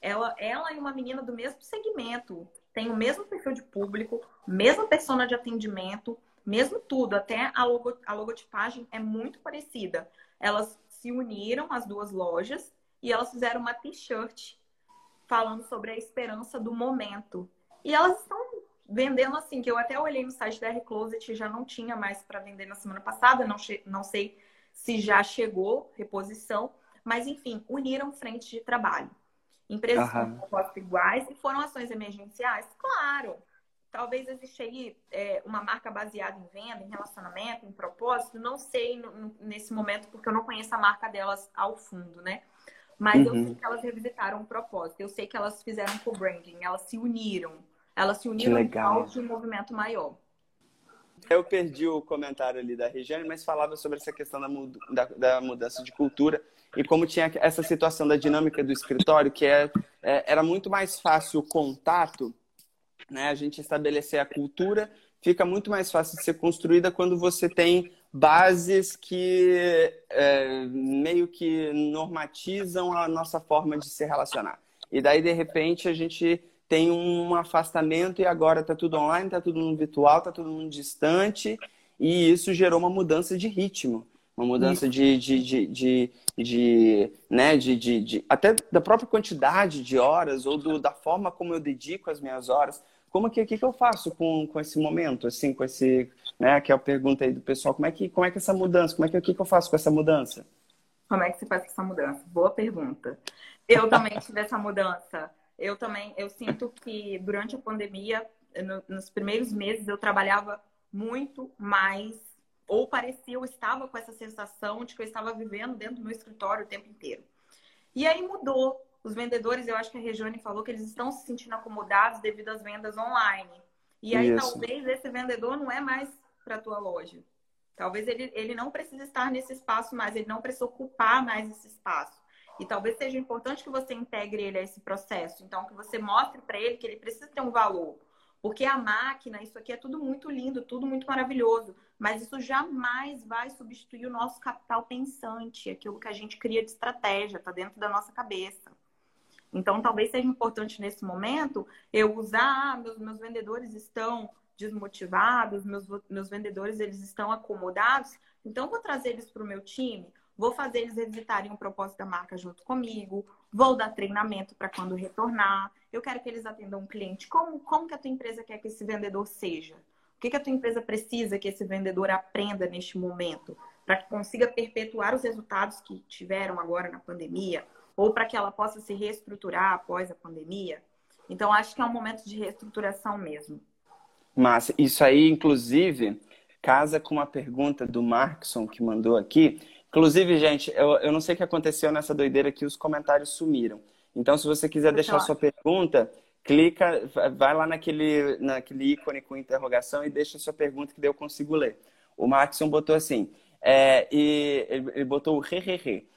Ela, ela e uma menina do mesmo segmento, tem o mesmo perfil de público, mesma persona de atendimento, mesmo tudo, até a, logo, a logotipagem é muito parecida. Elas se uniram, as duas lojas, e elas fizeram uma t-shirt falando sobre a esperança do momento. E elas estão vendendo assim, que eu até olhei no site da R-Closet e já não tinha mais para vender na semana passada, não, não sei se já chegou reposição, mas enfim, uniram frente de trabalho. Empresas com iguais e foram ações emergenciais? Claro. Talvez exista aí é, uma marca baseada em venda, em relacionamento, em propósito. Não sei no, nesse momento, porque eu não conheço a marca delas ao fundo, né? Mas uhum. eu sei que elas revisitaram o propósito. Eu sei que elas fizeram co-branding, elas se uniram. Elas se uniram em prol de um movimento maior. Eu perdi o comentário ali da Regiane, mas falava sobre essa questão da, mud da, da, mudança de cultura e como tinha essa situação da dinâmica do escritório, que é, é, era muito mais fácil o contato né, a gente estabelecer a cultura fica muito mais fácil de ser construída quando você tem bases que é, meio que normatizam a nossa forma de se relacionar. E daí, de repente, a gente tem um afastamento e agora está tudo online, está tudo no virtual, está tudo no distante, e isso gerou uma mudança de ritmo, uma mudança de, de, de, de, né, de, até da própria quantidade de horas ou do, da forma como eu dedico as minhas horas. Como que, que, que eu faço com, com esse momento, assim, com esse, né, que é a pergunta aí do pessoal, como é que, como é que essa mudança, como é que, que, que eu faço com essa mudança? Como é que você faz com essa mudança? Boa pergunta. Eu também tive essa mudança. Eu também, eu sinto que durante a pandemia, no, nos primeiros meses, eu trabalhava muito mais, ou parecia, eu estava com essa sensação de que eu estava vivendo dentro do meu escritório o tempo inteiro. E aí mudou os vendedores, eu acho que a Regiane falou que eles estão se sentindo acomodados devido às vendas online. E aí Isso. talvez esse vendedor não é mais para a tua loja. Talvez ele, ele não precise estar nesse espaço mais, ele não precisa ocupar mais esse espaço. E talvez seja importante que você integre ele a esse processo. Então, que você mostre para ele que ele precisa ter um valor. Porque a máquina, isso aqui é tudo muito lindo, tudo muito maravilhoso. Mas isso jamais vai substituir o nosso capital pensante, aquilo que a gente cria de estratégia, está dentro da nossa cabeça. Então, talvez seja importante nesse momento eu usar, ah, meus, meus vendedores estão desmotivados, meus, meus vendedores eles estão acomodados, então vou trazer eles para o meu time, vou fazer eles revisitarem o propósito da marca junto comigo, vou dar treinamento para quando retornar, eu quero que eles atendam um cliente. Como, como que a tua empresa quer que esse vendedor seja? que, que a tua empresa precisa que esse vendedor aprenda neste momento? Para que consiga perpetuar os resultados que tiveram agora na pandemia? Ou para que ela possa se reestruturar após a pandemia? Então, acho que é um momento de reestruturação mesmo. Mas isso aí, inclusive, casa com uma pergunta do Markson que mandou aqui. Inclusive, gente, eu, eu não sei o que aconteceu nessa doideira que os comentários sumiram. Então, se você quiser deixar sua pergunta, clica, vai lá naquele, naquele ícone com interrogação e deixa sua pergunta que daí eu consigo ler. O Markson botou assim, é, e ele, ele botou o re, re, re.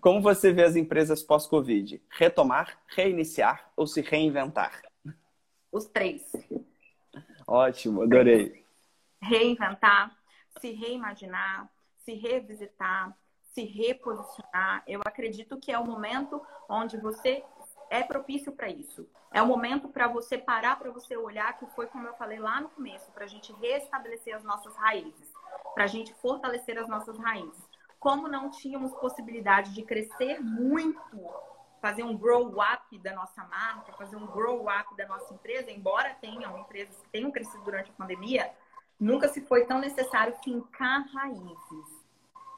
Como você vê as empresas pós-Covid? Retomar, reiniciar ou se reinventar? Os três. Ótimo, adorei. Reinventar, se reimaginar, se revisitar, se reposicionar. Eu acredito que é o momento onde você é propício para isso. É o momento para você parar, para você olhar, que foi como eu falei lá no começo, para a gente restabelecer as nossas raízes, para a gente fortalecer as nossas raízes. Como não tínhamos possibilidade de crescer muito, fazer um grow up da nossa marca, fazer um grow up da nossa empresa, embora tenham empresas que tenham crescido durante a pandemia, nunca se foi tão necessário fincar raízes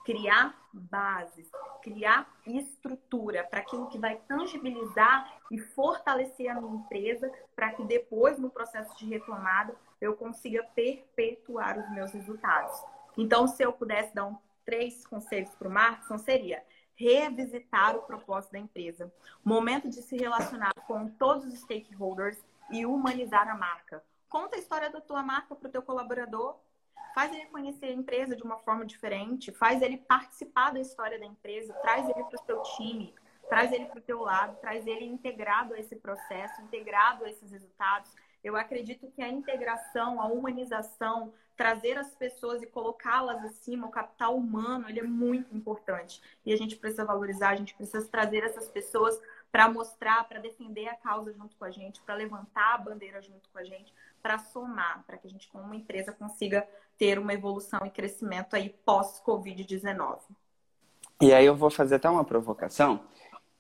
criar bases, criar estrutura para aquilo que vai tangibilizar e fortalecer a minha empresa para que depois, no processo de retomada, eu consiga perpetuar os meus resultados. Então, se eu pudesse dar um, três conselhos para o Markson, seria revisitar o propósito da empresa, momento de se relacionar com todos os stakeholders e humanizar a marca. Conta a história da tua marca para o teu colaborador, faz ele conhecer a empresa de uma forma diferente, faz ele participar da história da empresa, traz ele para o seu time, traz ele para o teu lado, traz ele integrado a esse processo, integrado a esses resultados. Eu acredito que a integração, a humanização, trazer as pessoas e colocá-las acima, o capital humano, ele é muito importante. E a gente precisa valorizar, a gente precisa trazer essas pessoas para mostrar, para defender a causa junto com a gente, para levantar a bandeira junto com a gente, para somar, para que a gente, como empresa, consiga ter uma evolução e crescimento aí pós-Covid-19. E aí eu vou fazer até uma provocação,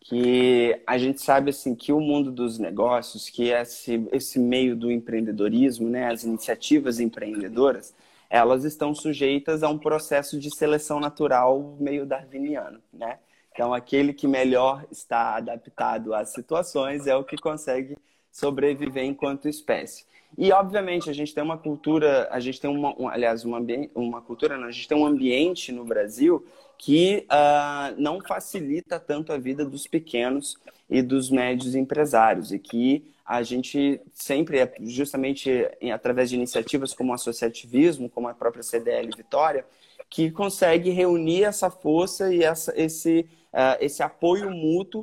que a gente sabe assim que o mundo dos negócios, que esse, esse meio do empreendedorismo, né, as iniciativas empreendedoras, elas estão sujeitas a um processo de seleção natural meio darwiniano, né? Então, aquele que melhor está adaptado às situações é o que consegue sobreviver enquanto espécie. E, obviamente, a gente tem uma cultura, a gente tem uma, um, aliás, uma, uma cultura, não, a gente tem um ambiente no Brasil que uh, não facilita tanto a vida dos pequenos e dos médios empresários e que a gente sempre, justamente através de iniciativas como o associativismo, como a própria CDL Vitória, que consegue reunir essa força e essa, esse uh, esse apoio mútuo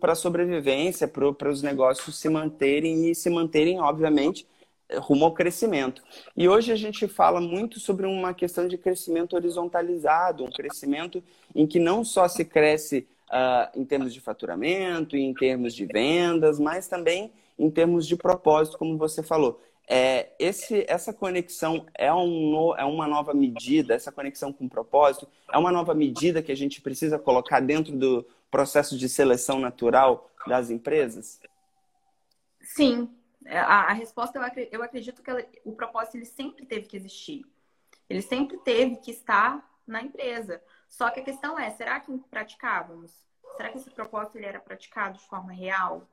para a sobrevivência, para os negócios se manterem e se manterem, obviamente, rumo ao crescimento. E hoje a gente fala muito sobre uma questão de crescimento horizontalizado, um crescimento em que não só se cresce uh, em termos de faturamento, em termos de vendas, mas também em termos de propósito, como você falou. É, esse, essa conexão é, um, é uma nova medida, essa conexão com propósito, é uma nova medida que a gente precisa colocar dentro do processo de seleção natural das empresas? Sim. A, a resposta, eu acredito que ela, o propósito ele sempre teve que existir. Ele sempre teve que estar na empresa. Só que a questão é, será que praticávamos? Será que esse propósito ele era praticado de forma real?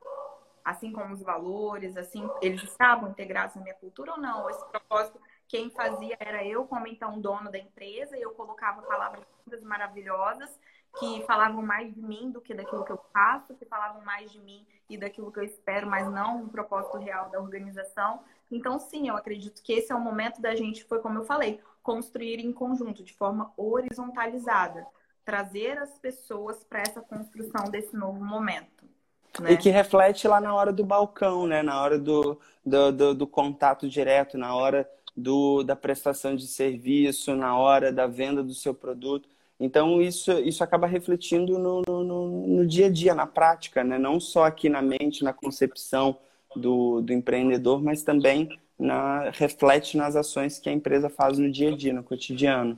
assim como os valores, assim, eles estavam integrados na minha cultura ou não? Esse propósito, quem fazia era eu, como então dono da empresa, e eu colocava palavras maravilhosas que falavam mais de mim do que daquilo que eu faço, que falavam mais de mim e daquilo que eu espero, mas não um propósito real da organização. Então, sim, eu acredito que esse é o momento da gente, foi como eu falei, construir em conjunto, de forma horizontalizada, trazer as pessoas para essa construção desse novo momento. Né? E que reflete lá na hora do balcão, né? Na hora do, do, do, do contato direto, na hora do, da prestação de serviço, na hora da venda do seu produto. Então, isso, isso acaba refletindo no, no, no dia a dia, na prática, né? não só aqui na mente, na concepção do, do empreendedor, mas também na, reflete nas ações que a empresa faz no dia a dia, no cotidiano.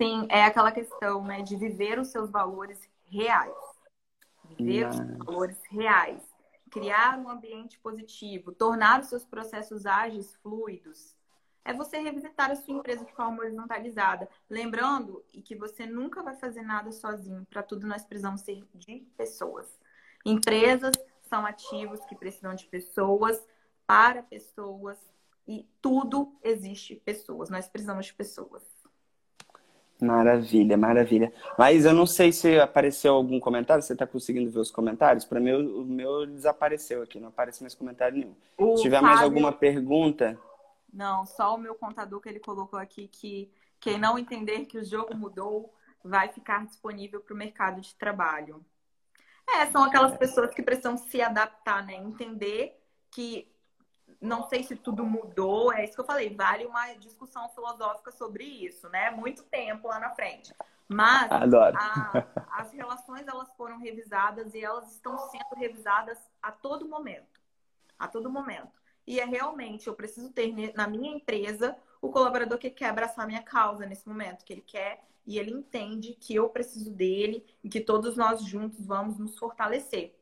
Sim, é aquela questão né, de viver os seus valores reais viver os valores reais, criar um ambiente positivo, tornar os seus processos ágeis fluidos, é você revisitar a sua empresa de forma horizontalizada. Lembrando que você nunca vai fazer nada sozinho. Para tudo, nós precisamos ser de pessoas. Empresas são ativos que precisam de pessoas, para pessoas, e tudo existe pessoas. Nós precisamos de pessoas. Maravilha, maravilha. Mas eu não sei se apareceu algum comentário. Você está conseguindo ver os comentários? Para mim, o meu desapareceu aqui, não aparece mais comentário nenhum. O se tiver Fábio... mais alguma pergunta. Não, só o meu contador que ele colocou aqui que quem não entender que o jogo mudou vai ficar disponível para o mercado de trabalho. É, são aquelas pessoas que precisam se adaptar, né? Entender que não sei se tudo mudou, é isso que eu falei, vale uma discussão filosófica sobre isso, né? Muito tempo lá na frente. Mas a, as relações elas foram revisadas e elas estão sendo revisadas a todo momento. A todo momento. E é realmente, eu preciso ter na minha empresa o colaborador que quer abraçar a minha causa nesse momento, que ele quer e ele entende que eu preciso dele e que todos nós juntos vamos nos fortalecer.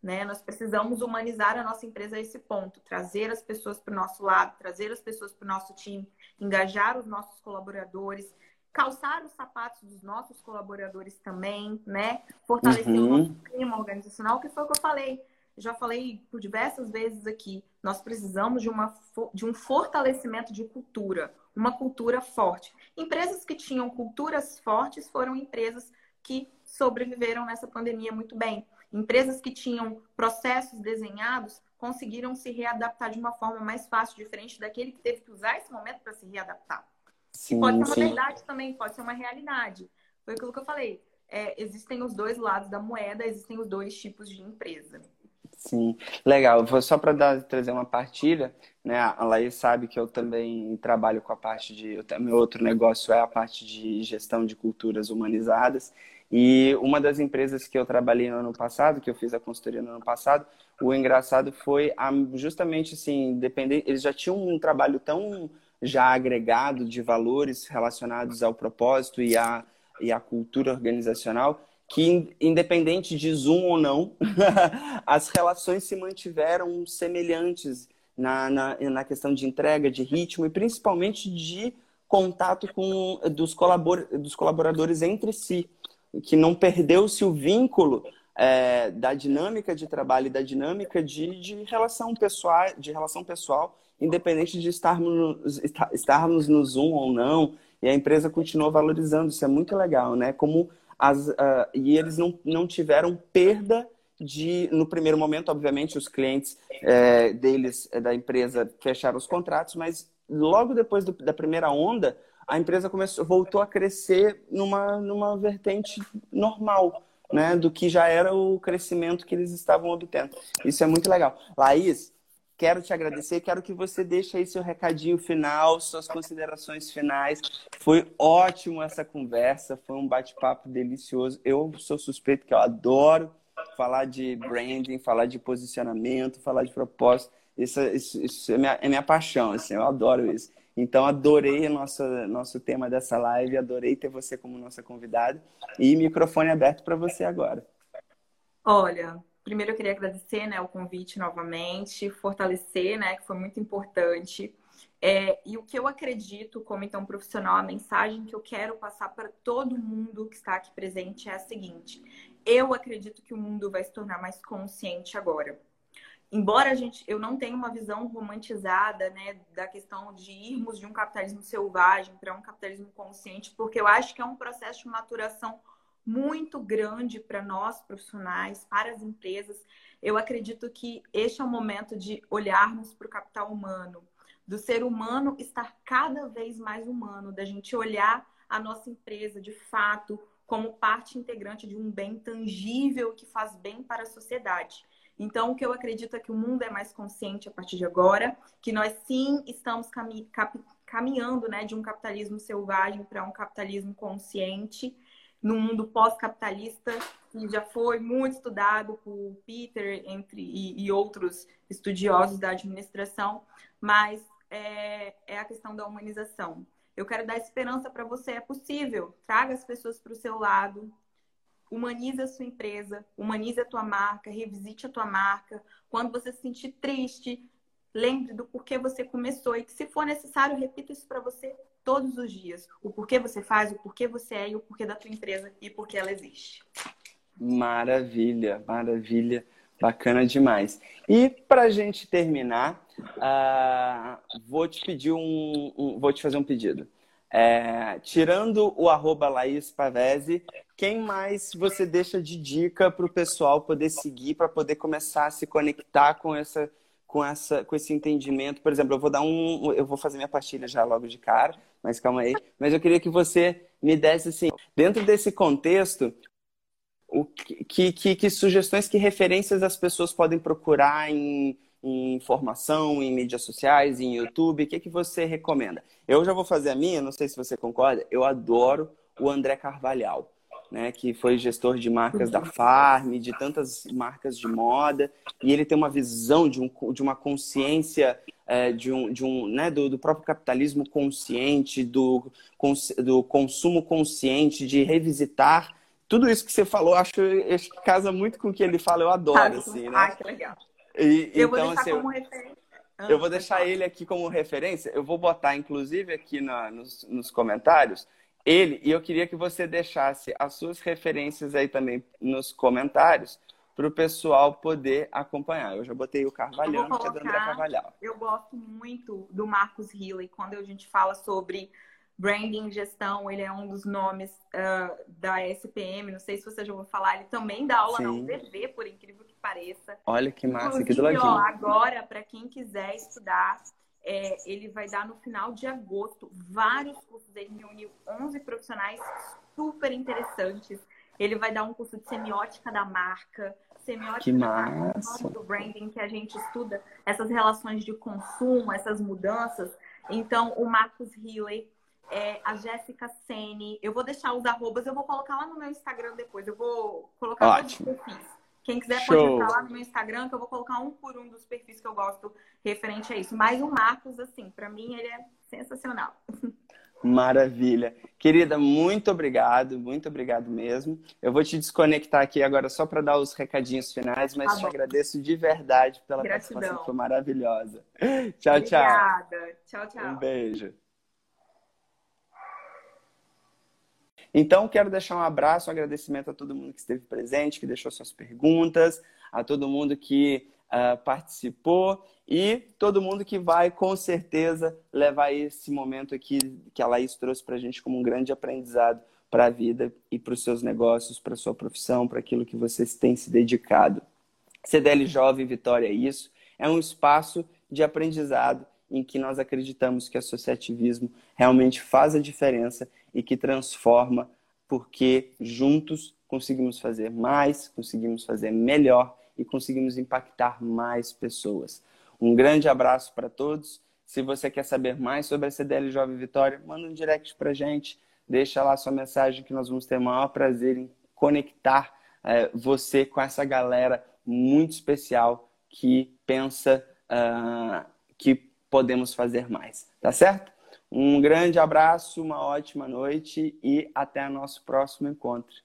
Né? Nós precisamos humanizar a nossa empresa a esse ponto, trazer as pessoas para o nosso lado, trazer as pessoas para o nosso time, engajar os nossos colaboradores, calçar os sapatos dos nossos colaboradores também, né? Fortalecer uhum. o nosso clima organizacional, que foi o que eu falei. Já falei por diversas vezes aqui. Nós precisamos de, uma, de um fortalecimento de cultura, uma cultura forte. Empresas que tinham culturas fortes foram empresas que sobreviveram nessa pandemia muito bem. Empresas que tinham processos desenhados conseguiram se readaptar de uma forma mais fácil, diferente daquele que teve que usar esse momento para se readaptar. Sim, pode ser uma sim. verdade também, pode ser uma realidade. Foi aquilo que eu falei. É, existem os dois lados da moeda, existem os dois tipos de empresa. Sim, legal. Só para trazer uma partilha, né? A Laís sabe que eu também trabalho com a parte de. Meu outro negócio é a parte de gestão de culturas humanizadas. E uma das empresas que eu trabalhei no ano passado, que eu fiz a consultoria no ano passado, o engraçado foi a, justamente assim, depender, eles já tinham um trabalho tão já agregado de valores relacionados ao propósito e à, e à cultura organizacional, que independente de Zoom ou não, as relações se mantiveram semelhantes na, na, na questão de entrega, de ritmo e principalmente de contato com dos, colabor, dos colaboradores entre si que não perdeu-se o vínculo é, da dinâmica de trabalho e da dinâmica de, de, relação pessoal, de relação pessoal, independente de estarmos, estarmos no Zoom ou não, e a empresa continua valorizando. Isso é muito legal, né? Como as, uh, e eles não, não tiveram perda de, no primeiro momento, obviamente, os clientes é, deles, é, da empresa, fecharam os contratos, mas logo depois do, da primeira onda, a empresa começou, voltou a crescer numa, numa vertente normal, né? Do que já era o crescimento que eles estavam obtendo. Isso é muito legal. Laís, quero te agradecer, quero que você deixe aí seu recadinho final, suas considerações finais. Foi ótimo essa conversa, foi um bate-papo delicioso. Eu sou suspeito que eu adoro falar de branding, falar de posicionamento, falar de propósito. Isso, isso, isso é, minha, é minha paixão, assim, eu adoro isso. Então, adorei nosso, nosso tema dessa live, adorei ter você como nossa convidada. E microfone aberto para você agora. Olha, primeiro eu queria agradecer né, o convite novamente, fortalecer, né, que foi muito importante. É, e o que eu acredito, como então profissional, a mensagem que eu quero passar para todo mundo que está aqui presente é a seguinte: eu acredito que o mundo vai se tornar mais consciente agora embora a gente eu não tenha uma visão romantizada né, da questão de irmos de um capitalismo selvagem para um capitalismo consciente, porque eu acho que é um processo de maturação muito grande para nós profissionais, para as empresas. Eu acredito que este é o momento de olharmos para o capital humano, do ser humano estar cada vez mais humano, da gente olhar a nossa empresa de fato como parte integrante de um bem tangível que faz bem para a sociedade. Então, o que eu acredito é que o mundo é mais consciente a partir de agora, que nós sim estamos cami caminhando né, de um capitalismo selvagem para um capitalismo consciente, no mundo pós-capitalista, que já foi muito estudado por Peter entre, e, e outros estudiosos da administração, mas é, é a questão da humanização. Eu quero dar esperança para você, é possível. Traga as pessoas para o seu lado, humanize a sua empresa, humanize a tua marca, revisite a tua marca. Quando você se sentir triste, lembre do porquê você começou e que, se for necessário, repita isso para você todos os dias. O porquê você faz, o porquê você é e o porquê da tua empresa e porquê ela existe. Maravilha, maravilha. Bacana demais. E para a gente terminar, uh, vou te pedir um, um, vou te fazer um pedido. É, tirando o arroba Laís Pavese, quem mais você deixa de dica para o pessoal poder seguir, para poder começar a se conectar com essa, com essa, com esse entendimento? Por exemplo, eu vou dar um, eu vou fazer minha partilha já logo de cara, mas calma aí. Mas eu queria que você me desse assim, dentro desse contexto, o que, que, que sugestões, que referências as pessoas podem procurar em, em informação, em mídias sociais, em YouTube? O que, que você recomenda? Eu já vou fazer a minha, não sei se você concorda. Eu adoro o André Carvalhal, né, que foi gestor de marcas da Farm, de tantas marcas de moda, e ele tem uma visão de, um, de uma consciência é, de um, de um, né, do, do próprio capitalismo consciente, do, do consumo consciente, de revisitar tudo isso que você falou, acho que casa muito com o que ele fala, eu adoro, ah, assim, né? Ah, que legal. E, eu então, vou deixar assim, como referência. Ah, eu vou deixar ele aqui como referência. Eu vou botar, inclusive, aqui na, nos, nos comentários, ele, e eu queria que você deixasse as suas referências aí também nos comentários, para o pessoal poder acompanhar. Eu já botei o Carvalhão, que é do André Carvalhal. Eu gosto muito do Marcos Hilley, quando a gente fala sobre branding, gestão, ele é um dos nomes uh, da SPM. Não sei se você já ouviu falar. Ele também dá aula Sim. na UVV, por incrível que pareça. Olha que massa, aqui do ladinho. Ó, agora, para quem quiser estudar, é, ele vai dar no final de agosto vários cursos. Ele reuniu 11 profissionais super interessantes. Ele vai dar um curso de semiótica da marca, semiótica do branding, que a gente estuda essas relações de consumo, essas mudanças. Então, o Marcos Healy é, a Jéssica Sene. Eu vou deixar os arrobas, eu vou colocar lá no meu Instagram depois. Eu vou colocar Ótimo. todos os perfis. Quem quiser Show. pode entrar lá no meu Instagram, que eu vou colocar um por um dos perfis que eu gosto referente a isso. Mas o Marcos, assim, para mim ele é sensacional. Maravilha. Querida, muito obrigado, muito obrigado mesmo. Eu vou te desconectar aqui agora só para dar os recadinhos finais, mas tá te agradeço de verdade pela Gratidão. participação, foi maravilhosa. Tchau, Obrigada. tchau. Obrigada. Tchau, tchau. Um beijo. Então, quero deixar um abraço, um agradecimento a todo mundo que esteve presente, que deixou suas perguntas, a todo mundo que uh, participou e todo mundo que vai, com certeza, levar esse momento aqui que a Laís trouxe para a gente como um grande aprendizado para a vida e para os seus negócios, para a sua profissão, para aquilo que vocês têm se dedicado. CDL Jovem Vitória é isso, é um espaço de aprendizado em que nós acreditamos que o associativismo realmente faz a diferença e que transforma, porque juntos conseguimos fazer mais, conseguimos fazer melhor e conseguimos impactar mais pessoas. Um grande abraço para todos. Se você quer saber mais sobre a CDL Jovem Vitória, manda um direct para gente, deixa lá sua mensagem que nós vamos ter o maior prazer em conectar é, você com essa galera muito especial que pensa uh, que podemos fazer mais. Tá certo? Um grande abraço, uma ótima noite e até nosso próximo encontro.